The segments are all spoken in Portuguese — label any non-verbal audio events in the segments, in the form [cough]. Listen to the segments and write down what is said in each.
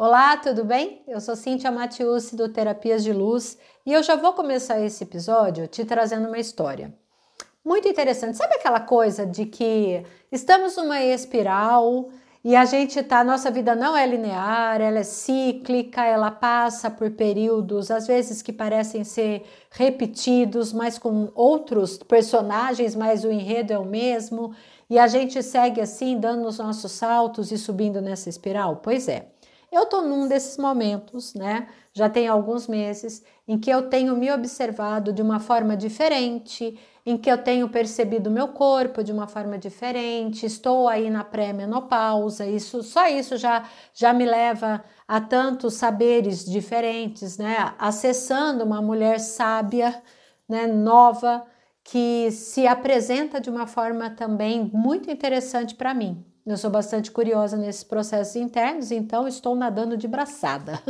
Olá, tudo bem? Eu sou Cíntia Matiusi do Terapias de Luz e eu já vou começar esse episódio te trazendo uma história muito interessante. Sabe aquela coisa de que estamos numa espiral e a gente tá, nossa vida não é linear, ela é cíclica, ela passa por períodos às vezes que parecem ser repetidos, mas com outros personagens, mas o enredo é o mesmo, e a gente segue assim, dando os nossos saltos e subindo nessa espiral? Pois é. Eu estou num desses momentos, né? Já tem alguns meses em que eu tenho me observado de uma forma diferente, em que eu tenho percebido meu corpo de uma forma diferente, estou aí na pré-menopausa, isso só isso já já me leva a tantos saberes diferentes, né? Acessando uma mulher sábia, né, nova, que se apresenta de uma forma também muito interessante para mim. Eu sou bastante curiosa nesses processos internos, então estou nadando de braçada.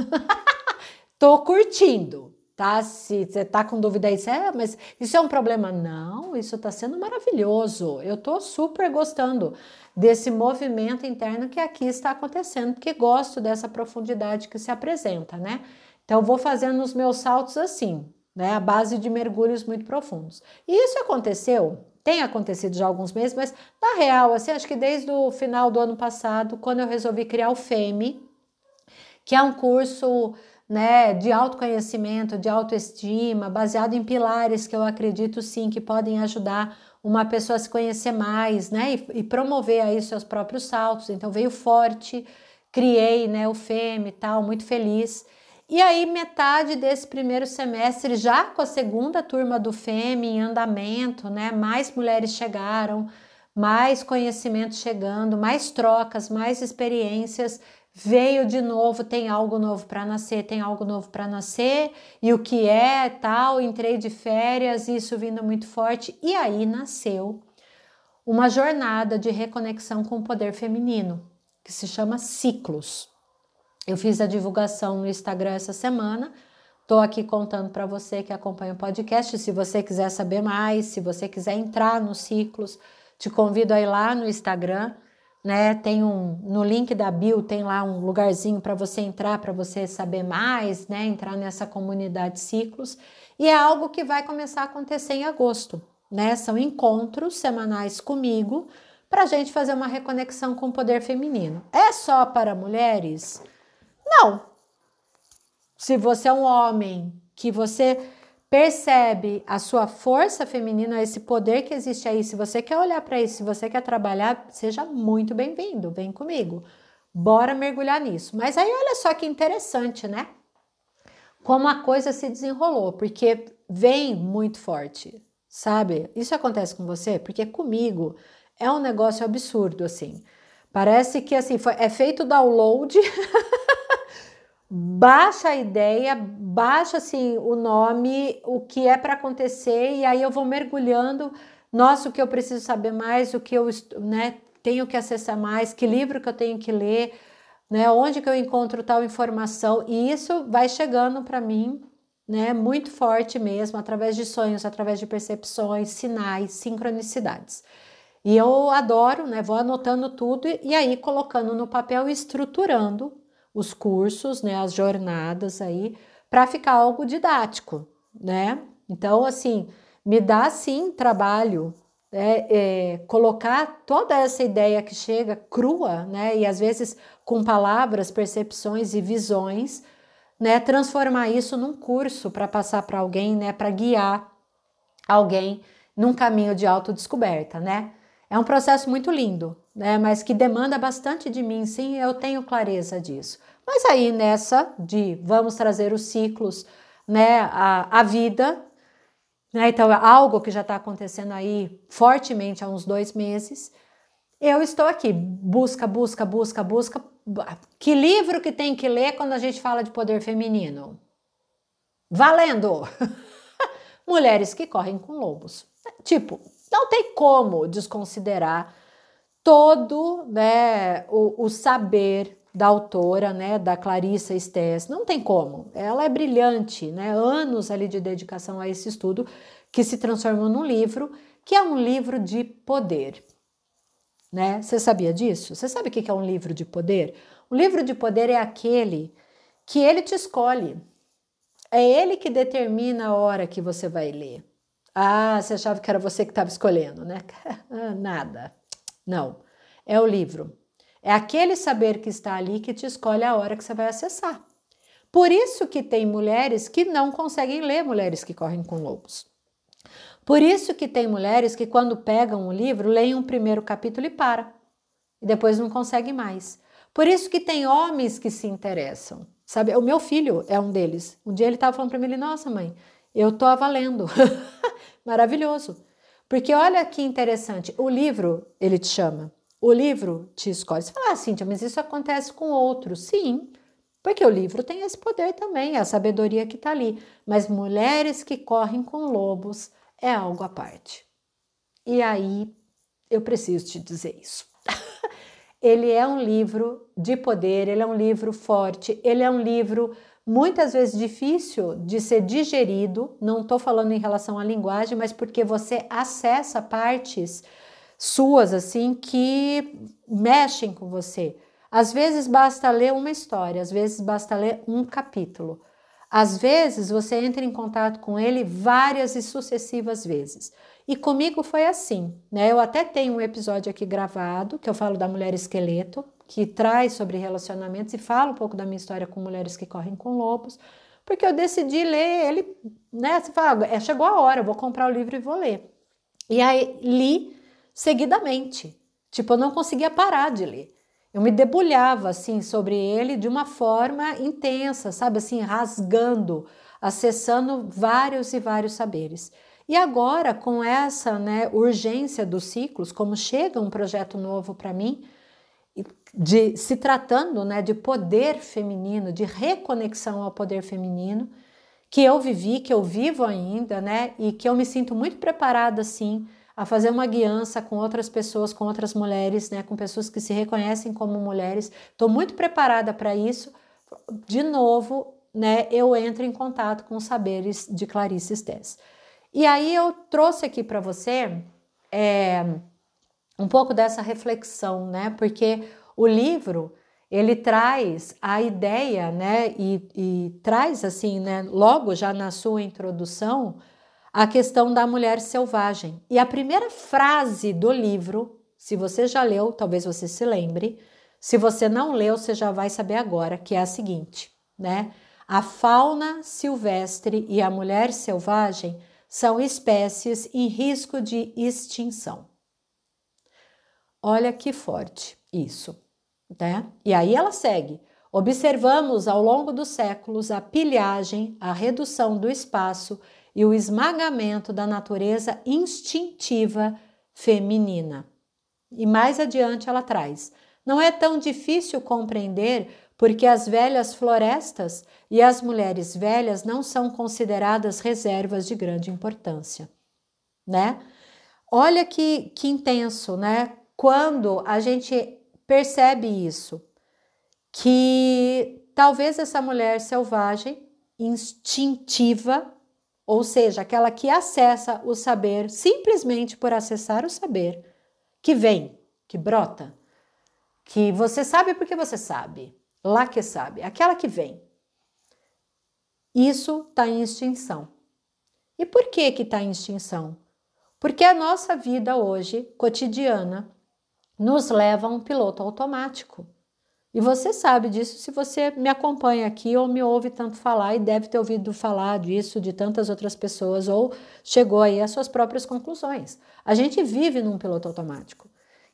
[laughs] Tô curtindo, tá? Se você tá com dúvida aí, é, mas isso é um problema? Não, isso tá sendo maravilhoso. Eu tô super gostando desse movimento interno que aqui está acontecendo, porque gosto dessa profundidade que se apresenta, né? Então, vou fazendo os meus saltos assim, né? A base de mergulhos muito profundos. E isso aconteceu tem acontecido já há alguns meses, mas na real, assim, acho que desde o final do ano passado, quando eu resolvi criar o FEME, que é um curso né, de autoconhecimento, de autoestima, baseado em pilares que eu acredito sim que podem ajudar uma pessoa a se conhecer mais, né, e, e promover aí seus próprios saltos. Então veio forte, criei, né, o FEME e tal, muito feliz. E aí, metade desse primeiro semestre, já com a segunda turma do FEM em andamento, né? Mais mulheres chegaram, mais conhecimento chegando, mais trocas, mais experiências. Veio de novo, tem algo novo para nascer, tem algo novo para nascer, e o que é tal. Entrei de férias, isso vindo muito forte, e aí nasceu uma jornada de reconexão com o poder feminino, que se chama Ciclos. Eu fiz a divulgação no Instagram essa semana. Estou aqui contando para você que acompanha o podcast. Se você quiser saber mais, se você quiser entrar nos ciclos, te convido a ir lá no Instagram. Né? Tem um no link da bio tem lá um lugarzinho para você entrar, para você saber mais, né? Entrar nessa comunidade ciclos. E é algo que vai começar a acontecer em agosto, né? São encontros semanais comigo para a gente fazer uma reconexão com o poder feminino. É só para mulheres? Não. Se você é um homem que você percebe a sua força feminina, esse poder que existe aí, se você quer olhar para isso, se você quer trabalhar, seja muito bem-vindo, vem comigo. Bora mergulhar nisso. Mas aí olha só que interessante, né? Como a coisa se desenrolou, porque vem muito forte, sabe? Isso acontece com você porque comigo é um negócio absurdo assim. Parece que assim foi, é feito download [laughs] baixa a ideia, baixa assim o nome, o que é para acontecer e aí eu vou mergulhando, nossa, o que eu preciso saber mais, o que eu, né, tenho que acessar mais, que livro que eu tenho que ler, né, onde que eu encontro tal informação e isso vai chegando para mim, né, muito forte mesmo, através de sonhos, através de percepções, sinais, sincronicidades. E eu adoro, né, vou anotando tudo e aí colocando no papel e estruturando os cursos, né, as jornadas aí, para ficar algo didático, né? Então, assim, me dá sim trabalho né, é, colocar toda essa ideia que chega crua, né, e às vezes com palavras, percepções e visões, né, transformar isso num curso para passar para alguém, né, para guiar alguém num caminho de autodescoberta, né? É um processo muito lindo, né? Mas que demanda bastante de mim, sim, eu tenho clareza disso. Mas aí nessa de vamos trazer os ciclos, né, a, a vida, né? Então é algo que já está acontecendo aí fortemente há uns dois meses. Eu estou aqui, busca, busca, busca, busca. Que livro que tem que ler quando a gente fala de poder feminino? Valendo! [laughs] Mulheres que correm com lobos. Tipo, não tem como desconsiderar todo né, o, o saber da autora, né, da Clarissa Estés. Não tem como. Ela é brilhante, né? Anos ali de dedicação a esse estudo que se transformou num livro que é um livro de poder. Né? Você sabia disso? Você sabe o que é um livro de poder? O livro de poder é aquele que ele te escolhe. É ele que determina a hora que você vai ler. Ah, você achava que era você que estava escolhendo, né? [laughs] Nada. Não. É o livro. É aquele saber que está ali que te escolhe a hora que você vai acessar. Por isso que tem mulheres que não conseguem ler Mulheres que Correm com Lobos. Por isso que tem mulheres que quando pegam um livro, leem um primeiro capítulo e para. E depois não conseguem mais. Por isso que tem homens que se interessam. Sabe, o meu filho é um deles. Um dia ele estava falando para mim, ele, nossa mãe, eu tô avalendo. [laughs] Maravilhoso. Porque olha que interessante, o livro, ele te chama, o livro te escolhe. Você fala, ah, Cíntia, mas isso acontece com outros. Sim, porque o livro tem esse poder também, a sabedoria que está ali. Mas mulheres que correm com lobos é algo à parte. E aí eu preciso te dizer isso. [laughs] ele é um livro de poder, ele é um livro forte, ele é um livro muitas vezes difícil de ser digerido. Não estou falando em relação à linguagem, mas porque você acessa partes suas assim que mexem com você. Às vezes basta ler uma história, às vezes basta ler um capítulo. Às vezes você entra em contato com ele várias e sucessivas vezes. E comigo foi assim, né? Eu até tenho um episódio aqui gravado que eu falo da mulher esqueleto, que traz sobre relacionamentos e fala um pouco da minha história com mulheres que correm com lobos, porque eu decidi ler ele, né? Você fala, é, chegou a hora, eu vou comprar o livro e vou ler. E aí li seguidamente. Tipo, eu não conseguia parar de ler. Eu me debulhava assim sobre ele de uma forma intensa, sabe assim, rasgando, acessando vários e vários saberes. E agora, com essa né, urgência dos ciclos, como chega um projeto novo para mim, de se tratando né, de poder feminino, de reconexão ao poder feminino, que eu vivi, que eu vivo ainda, né, e que eu me sinto muito preparada assim a fazer uma guiança com outras pessoas, com outras mulheres, né, com pessoas que se reconhecem como mulheres. Estou muito preparada para isso. De novo, né, eu entro em contato com os saberes de Clarice Stess. E aí eu trouxe aqui para você é, um pouco dessa reflexão, né, porque o livro ele traz a ideia, né, e, e traz assim, né, logo já na sua introdução, a questão da mulher selvagem. E a primeira frase do livro, se você já leu, talvez você se lembre, se você não leu, você já vai saber agora, que é a seguinte, né? A fauna silvestre e a mulher selvagem são espécies em risco de extinção. Olha que forte isso, né? E aí ela segue. Observamos ao longo dos séculos a pilhagem, a redução do espaço e o esmagamento da natureza instintiva feminina. E mais adiante ela traz: não é tão difícil compreender porque as velhas florestas e as mulheres velhas não são consideradas reservas de grande importância, né? Olha que, que intenso, né? Quando a gente percebe isso, que talvez essa mulher selvagem, instintiva, ou seja, aquela que acessa o saber simplesmente por acessar o saber, que vem, que brota, que você sabe porque você sabe, lá que sabe, aquela que vem. Isso está em extinção. E por que que está em extinção? Porque a nossa vida hoje, cotidiana, nos leva a um piloto automático. E você sabe disso se você me acompanha aqui ou me ouve tanto falar e deve ter ouvido falar disso de tantas outras pessoas ou chegou aí às suas próprias conclusões. A gente vive num piloto automático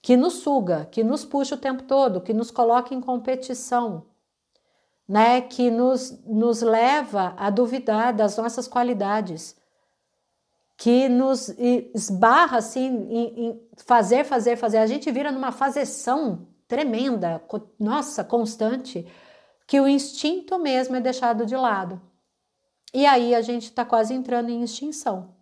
que nos suga, que nos puxa o tempo todo, que nos coloca em competição, né? Que nos, nos leva a duvidar das nossas qualidades, que nos esbarra assim em, em fazer, fazer, fazer. A gente vira numa fazeção tremenda, nossa, constante, que o instinto mesmo é deixado de lado. E aí a gente está quase entrando em extinção.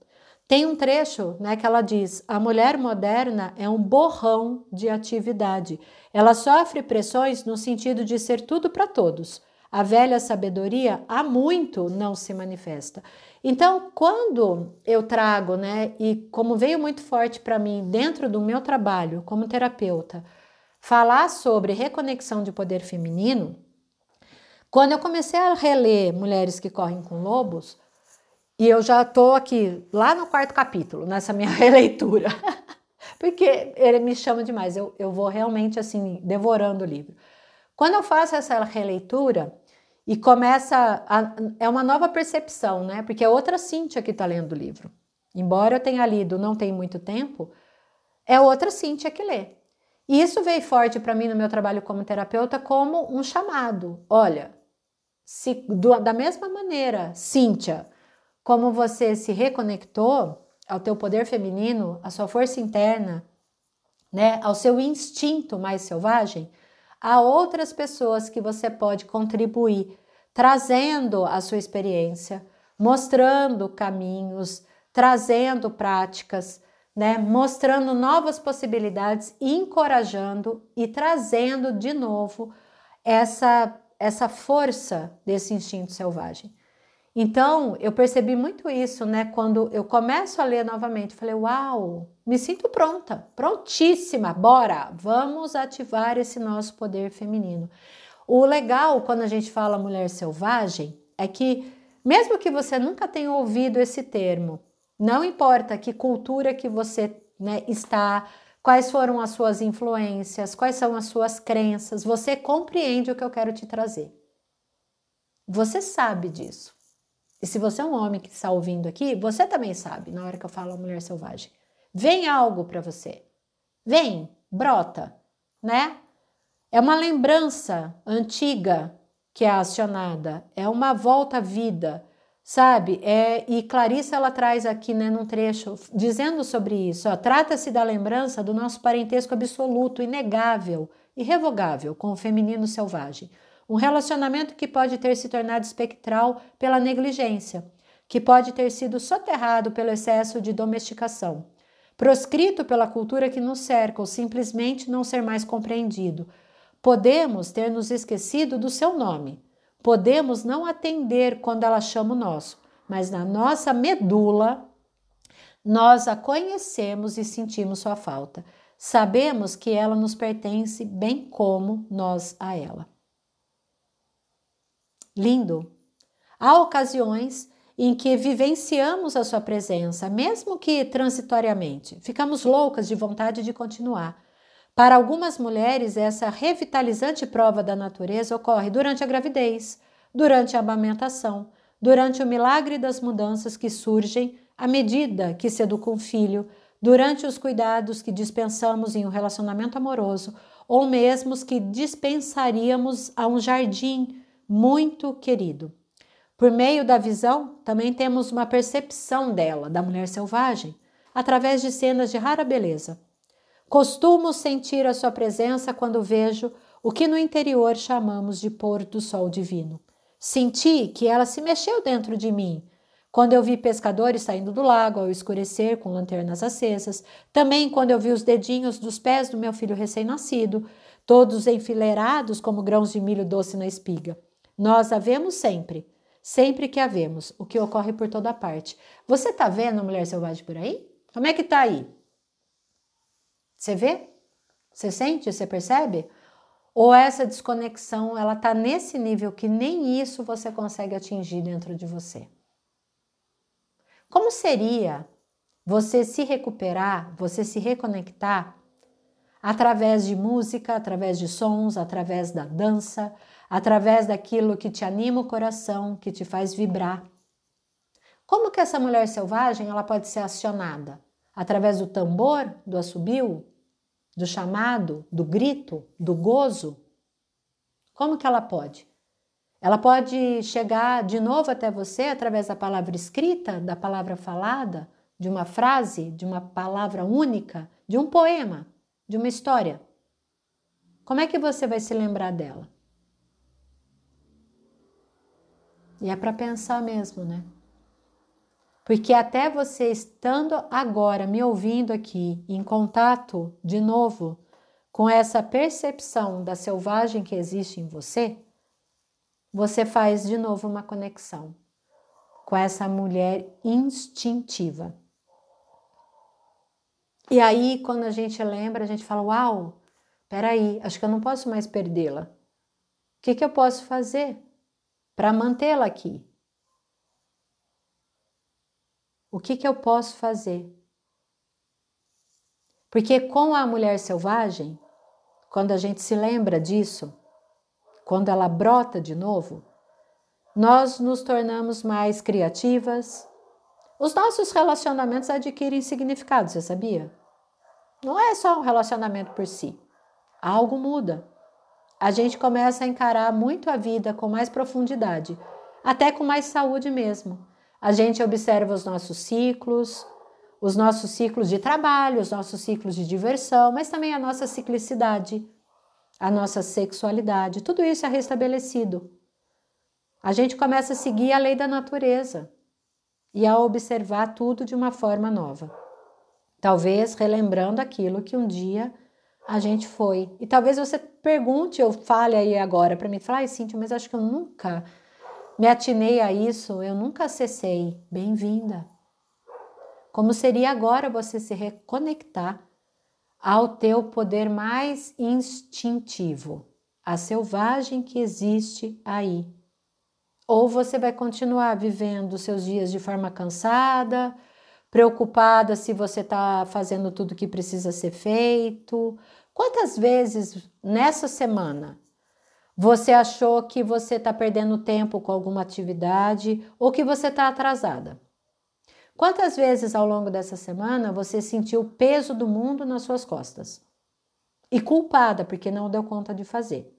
Tem um trecho né, que ela diz: a mulher moderna é um borrão de atividade. Ela sofre pressões no sentido de ser tudo para todos. A velha sabedoria há muito não se manifesta. Então, quando eu trago, né, e como veio muito forte para mim dentro do meu trabalho como terapeuta, falar sobre reconexão de poder feminino, quando eu comecei a reler Mulheres que Correm com Lobos, e eu já estou aqui, lá no quarto capítulo, nessa minha [laughs] releitura, porque ele me chama demais, eu, eu vou realmente assim, devorando o livro. Quando eu faço essa releitura e começa, a, é uma nova percepção, né? Porque é outra Cíntia que está lendo o livro. Embora eu tenha lido não tem muito tempo, é outra Cíntia que lê. E isso veio forte para mim no meu trabalho como terapeuta como um chamado. Olha, se, do, da mesma maneira, Cíntia, como você se reconectou ao teu poder feminino, à sua força interna, né, ao seu instinto mais selvagem, há outras pessoas que você pode contribuir, trazendo a sua experiência, mostrando caminhos, trazendo práticas, né, mostrando novas possibilidades, encorajando e trazendo de novo essa essa força desse instinto selvagem. Então, eu percebi muito isso, né? Quando eu começo a ler novamente, falei: "Uau, me sinto pronta, prontíssima. Bora, vamos ativar esse nosso poder feminino". O legal quando a gente fala mulher selvagem é que mesmo que você nunca tenha ouvido esse termo, não importa que cultura que você né, está, quais foram as suas influências, quais são as suas crenças, você compreende o que eu quero te trazer. Você sabe disso. E se você é um homem que está ouvindo aqui, você também sabe na hora que eu falo mulher selvagem. Vem algo para você. Vem, brota, né? É uma lembrança antiga que é acionada, é uma volta à vida, sabe? É, e Clarissa ela traz aqui, né, num trecho, dizendo sobre isso. Trata-se da lembrança do nosso parentesco absoluto, inegável, irrevogável com o feminino selvagem um relacionamento que pode ter se tornado espectral pela negligência, que pode ter sido soterrado pelo excesso de domesticação, proscrito pela cultura que nos cerca ou simplesmente não ser mais compreendido. Podemos ter nos esquecido do seu nome. Podemos não atender quando ela chama o nosso, mas na nossa medula nós a conhecemos e sentimos sua falta. Sabemos que ela nos pertence bem como nós a ela. Lindo! Há ocasiões em que vivenciamos a sua presença, mesmo que transitoriamente. Ficamos loucas de vontade de continuar. Para algumas mulheres, essa revitalizante prova da natureza ocorre durante a gravidez, durante a amamentação, durante o milagre das mudanças que surgem à medida que se educa um filho, durante os cuidados que dispensamos em um relacionamento amoroso, ou mesmo os que dispensaríamos a um jardim muito querido. Por meio da visão, também temos uma percepção dela, da mulher selvagem, através de cenas de rara beleza. Costumo sentir a sua presença quando vejo o que no interior chamamos de pôr do sol divino. Senti que ela se mexeu dentro de mim. Quando eu vi pescadores saindo do lago ao escurecer com lanternas acesas, também quando eu vi os dedinhos dos pés do meu filho recém-nascido, todos enfileirados como grãos de milho doce na espiga. Nós a vemos sempre, sempre que a vemos, o que ocorre por toda parte. Você está vendo a mulher selvagem por aí? Como é que está aí? Você vê? Você sente? Você percebe? Ou essa desconexão, ela está nesse nível que nem isso você consegue atingir dentro de você? Como seria você se recuperar, você se reconectar através de música, através de sons, através da dança, através daquilo que te anima o coração, que te faz vibrar. Como que essa mulher selvagem ela pode ser acionada? Através do tambor, do assobio, do chamado, do grito, do gozo? Como que ela pode? Ela pode chegar de novo até você através da palavra escrita, da palavra falada, de uma frase, de uma palavra única, de um poema, de uma história. Como é que você vai se lembrar dela? E é para pensar mesmo, né? Porque até você estando agora me ouvindo aqui, em contato de novo com essa percepção da selvagem que existe em você, você faz de novo uma conexão com essa mulher instintiva. E aí, quando a gente lembra, a gente fala: Uau, peraí, acho que eu não posso mais perdê-la. O que, que eu posso fazer para mantê-la aqui? O que, que eu posso fazer? Porque com a mulher selvagem, quando a gente se lembra disso, quando ela brota de novo, nós nos tornamos mais criativas. Os nossos relacionamentos adquirem significado, você sabia? Não é só um relacionamento por si. Algo muda. A gente começa a encarar muito a vida com mais profundidade, até com mais saúde mesmo. A gente observa os nossos ciclos, os nossos ciclos de trabalho, os nossos ciclos de diversão, mas também a nossa ciclicidade, a nossa sexualidade. Tudo isso é restabelecido. A gente começa a seguir a lei da natureza e a observar tudo de uma forma nova. Talvez relembrando aquilo que um dia a gente foi. E talvez você pergunte ou fale aí agora para mim, fala, ai Cíntia, mas acho que eu nunca me atinei a isso, eu nunca acessei. Bem-vinda. Como seria agora você se reconectar ao teu poder mais instintivo, a selvagem que existe aí. Ou você vai continuar vivendo seus dias de forma cansada, preocupada se você está fazendo tudo que precisa ser feito. Quantas vezes nessa semana você achou que você está perdendo tempo com alguma atividade ou que você está atrasada? Quantas vezes ao longo dessa semana você sentiu o peso do mundo nas suas costas? E culpada porque não deu conta de fazer?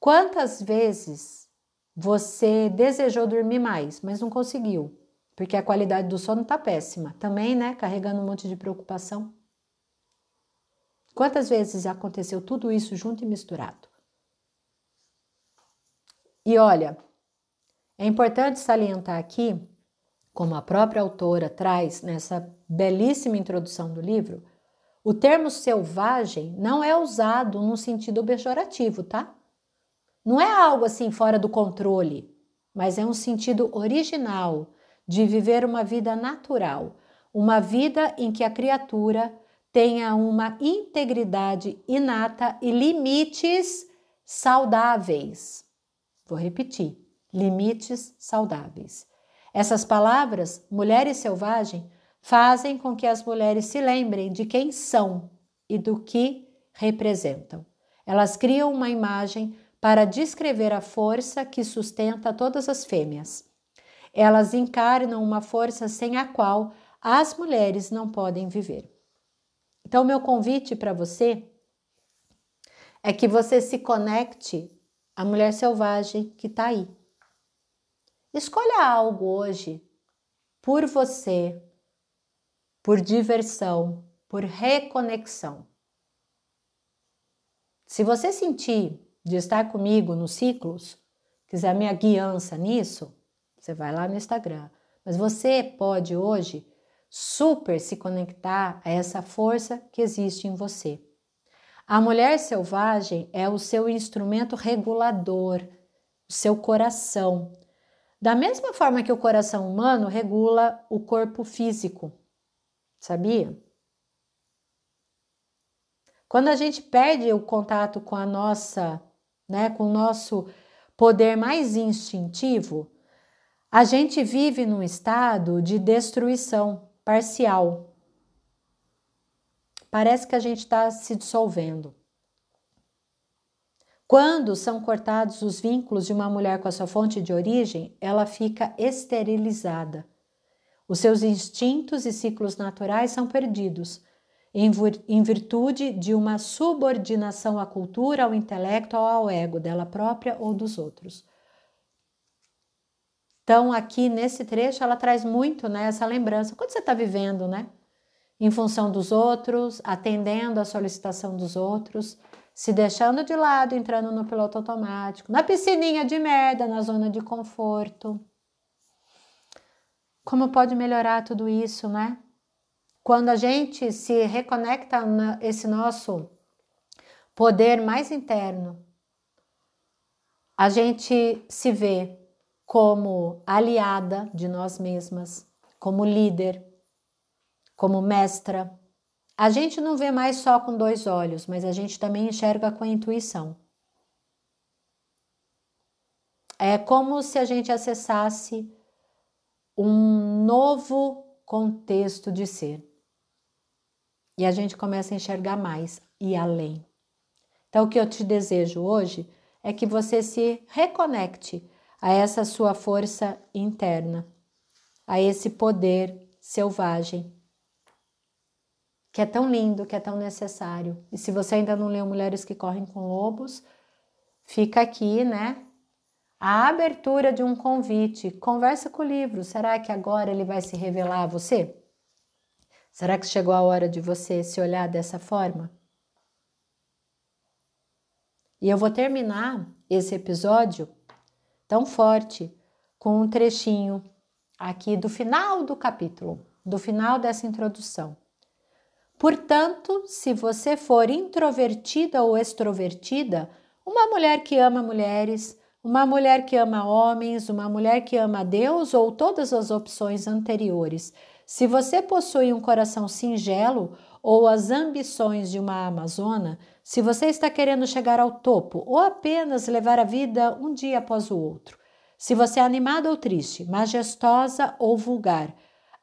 Quantas vezes você desejou dormir mais, mas não conseguiu? Porque a qualidade do sono está péssima. Também, né? Carregando um monte de preocupação. Quantas vezes aconteceu tudo isso junto e misturado? E olha, é importante salientar aqui, como a própria autora traz nessa belíssima introdução do livro, o termo selvagem não é usado no sentido pejorativo, tá? Não é algo assim fora do controle, mas é um sentido original de viver uma vida natural, uma vida em que a criatura tenha uma integridade inata e limites saudáveis. Vou repetir: limites saudáveis. Essas palavras, mulher e selvagem, fazem com que as mulheres se lembrem de quem são e do que representam. Elas criam uma imagem para descrever a força que sustenta todas as fêmeas. Elas encarnam uma força sem a qual as mulheres não podem viver. Então, meu convite para você é que você se conecte à mulher selvagem que está aí. Escolha algo hoje por você, por diversão, por reconexão. Se você sentir de estar comigo nos ciclos, quiser minha guiança nisso, você vai lá no Instagram. Mas você pode hoje super se conectar a essa força que existe em você. A mulher selvagem é o seu instrumento regulador, o seu coração. Da mesma forma que o coração humano regula o corpo físico. Sabia? Quando a gente perde o contato com a nossa, né, com o nosso poder mais instintivo, a gente vive num estado de destruição parcial. Parece que a gente está se dissolvendo. Quando são cortados os vínculos de uma mulher com a sua fonte de origem, ela fica esterilizada. Os seus instintos e ciclos naturais são perdidos, em virtude de uma subordinação à cultura, ao intelecto ou ao ego dela própria ou dos outros. Então, aqui nesse trecho, ela traz muito né, essa lembrança. Quando você está vivendo, né? Em função dos outros, atendendo à solicitação dos outros, se deixando de lado, entrando no piloto automático, na piscininha de merda, na zona de conforto. Como pode melhorar tudo isso, né? Quando a gente se reconecta nesse nosso poder mais interno, a gente se vê como aliada de nós mesmas, como líder, como mestra, A gente não vê mais só com dois olhos, mas a gente também enxerga com a intuição. É como se a gente acessasse um novo contexto de ser. E a gente começa a enxergar mais e além. Então, o que eu te desejo hoje é que você se reconecte a essa sua força interna, a esse poder selvagem, que é tão lindo, que é tão necessário. E se você ainda não leu Mulheres que Correm com Lobos, fica aqui, né? A abertura de um convite. Conversa com o livro. Será que agora ele vai se revelar a você? Será que chegou a hora de você se olhar dessa forma? E eu vou terminar esse episódio tão forte com um trechinho aqui do final do capítulo, do final dessa introdução. Portanto, se você for introvertida ou extrovertida, uma mulher que ama mulheres, uma mulher que ama homens, uma mulher que ama Deus ou todas as opções anteriores, se você possui um coração singelo ou as ambições de uma amazona, se você está querendo chegar ao topo ou apenas levar a vida um dia após o outro, se você é animada ou triste, majestosa ou vulgar,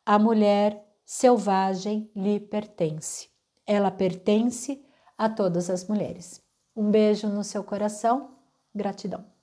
a mulher selvagem lhe pertence. Ela pertence a todas as mulheres. Um beijo no seu coração. Gratidão.